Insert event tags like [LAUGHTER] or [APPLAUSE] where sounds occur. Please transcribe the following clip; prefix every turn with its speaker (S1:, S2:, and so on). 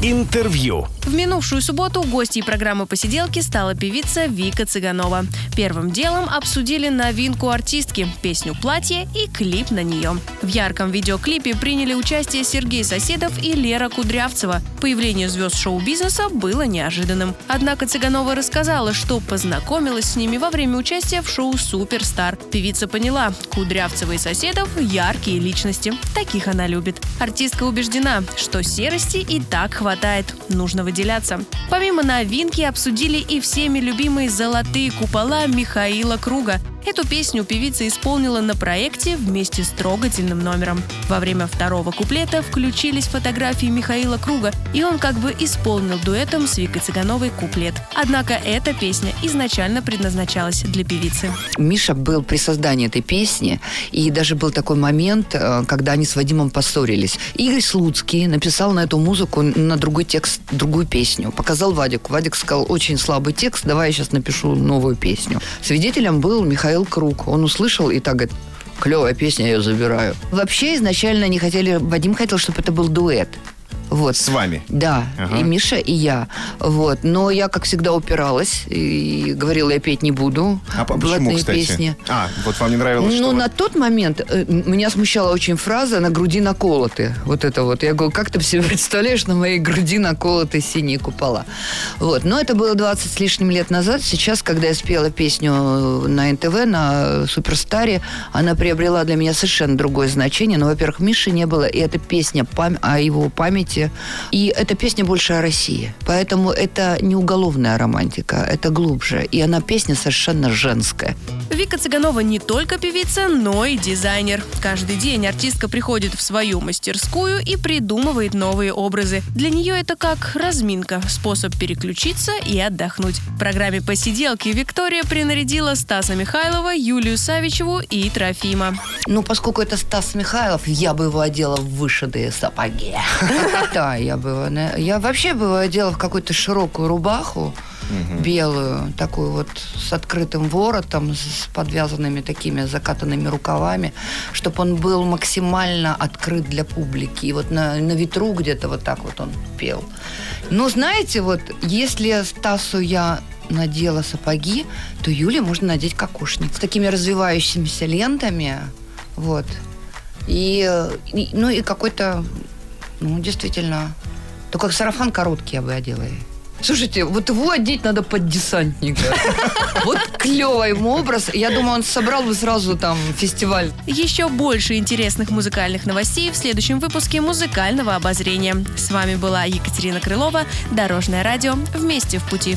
S1: Интервью.
S2: В минувшую субботу гостьей программы «Посиделки» стала певица Вика Цыганова. Первым делом обсудили новинку артистки, песню «Платье» и клип на нее. В ярком видеоклипе приняли участие Сергей Соседов и Лера Кудрявцева. Появление звезд шоу-бизнеса было неожиданным. Однако Цыганова рассказала, что познакомилась с ними во время участия в шоу «Суперстар». Певица поняла, Кудрявцева и Соседов – яркие личности. Таких она любит. Артистка убеждена, что серости и так хватает. Нужно выделяться. Помимо новинки обсудили и всеми любимые «Золотые купола» Михаила Круга. Эту песню певица исполнила на проекте вместе с трогательным номером. Во время второго куплета включились фотографии Михаила Круга, и он как бы исполнил дуэтом с Викой Цыгановой куплет. Однако эта песня изначально предназначалась для певицы.
S3: Миша был при создании этой песни, и даже был такой момент, э, когда они с Вадимом поссорились. Игорь Слуцкий написал на эту музыку, на другой текст, другую песню. Показал Вадику. Вадик сказал, очень слабый текст, давай я сейчас напишу новую песню. Свидетелем был Михаил Круг. Он услышал и так говорит, клевая песня, я ее забираю. Вообще изначально они хотели, Вадим хотел, чтобы это был дуэт. Вот.
S4: С вами?
S3: Да,
S4: Ага.
S3: и Миша, и я. Вот. Но я, как всегда, упиралась и говорила, я петь не буду.
S4: А по- почему, кстати?
S3: песни.
S4: А, вот вам не нравилось, что
S3: Ну,
S4: вот-
S3: на тот момент э, меня смущала очень фраза «на груди наколоты». Вот это вот. Я говорю, как ты себе [LAUGHS] представляешь, на моей груди наколоты синие купола? Вот. Но это было 20 с лишним лет назад. Сейчас, когда я спела песню на НТВ, на Суперстаре, она приобрела для меня совершенно другое значение. Но, во-первых, Миши не было, и эта песня пам- о его памяти. И эта песня больше о России. Поэтому это не уголовная романтика, это глубже. И она песня совершенно женская.
S2: Вика Цыганова не только певица, но и дизайнер. Каждый день артистка приходит в свою мастерскую и придумывает новые образы. Для нее это как разминка, способ переключиться и отдохнуть. В программе «Посиделки» Виктория принарядила Стаса Михайлова, Юлию Савичеву и Трофима.
S3: Ну, поскольку это Стас Михайлов, я бы его одела в вышитые сапоги. [LAUGHS] Да, я бы его... на- Я вообще бы его одела в какую-то широкую рубаху, белую, такую вот с открытым воротом, с подвязанными такими закатанными рукавами, чтобы он был максимально открыт для публики. И вот на, на ветру где-то вот так вот он пел. Но знаете, вот если Стасу я надела сапоги, то Юле можно надеть кокошник с такими развивающимися лентами, вот. И, и- ну и какой-то, ну действительно, только сарафан короткий я бы одела. Слушайте, вот его одеть надо под десантника. [LAUGHS] Вот клевый ему образ. Я думаю, он собрал бы сразу там фестиваль.
S2: Еще больше интересных музыкальных новостей в следующем выпуске «Музыкального обозрения». С вами была Екатерина Крылова, Дорожное радио «Вместе в пути».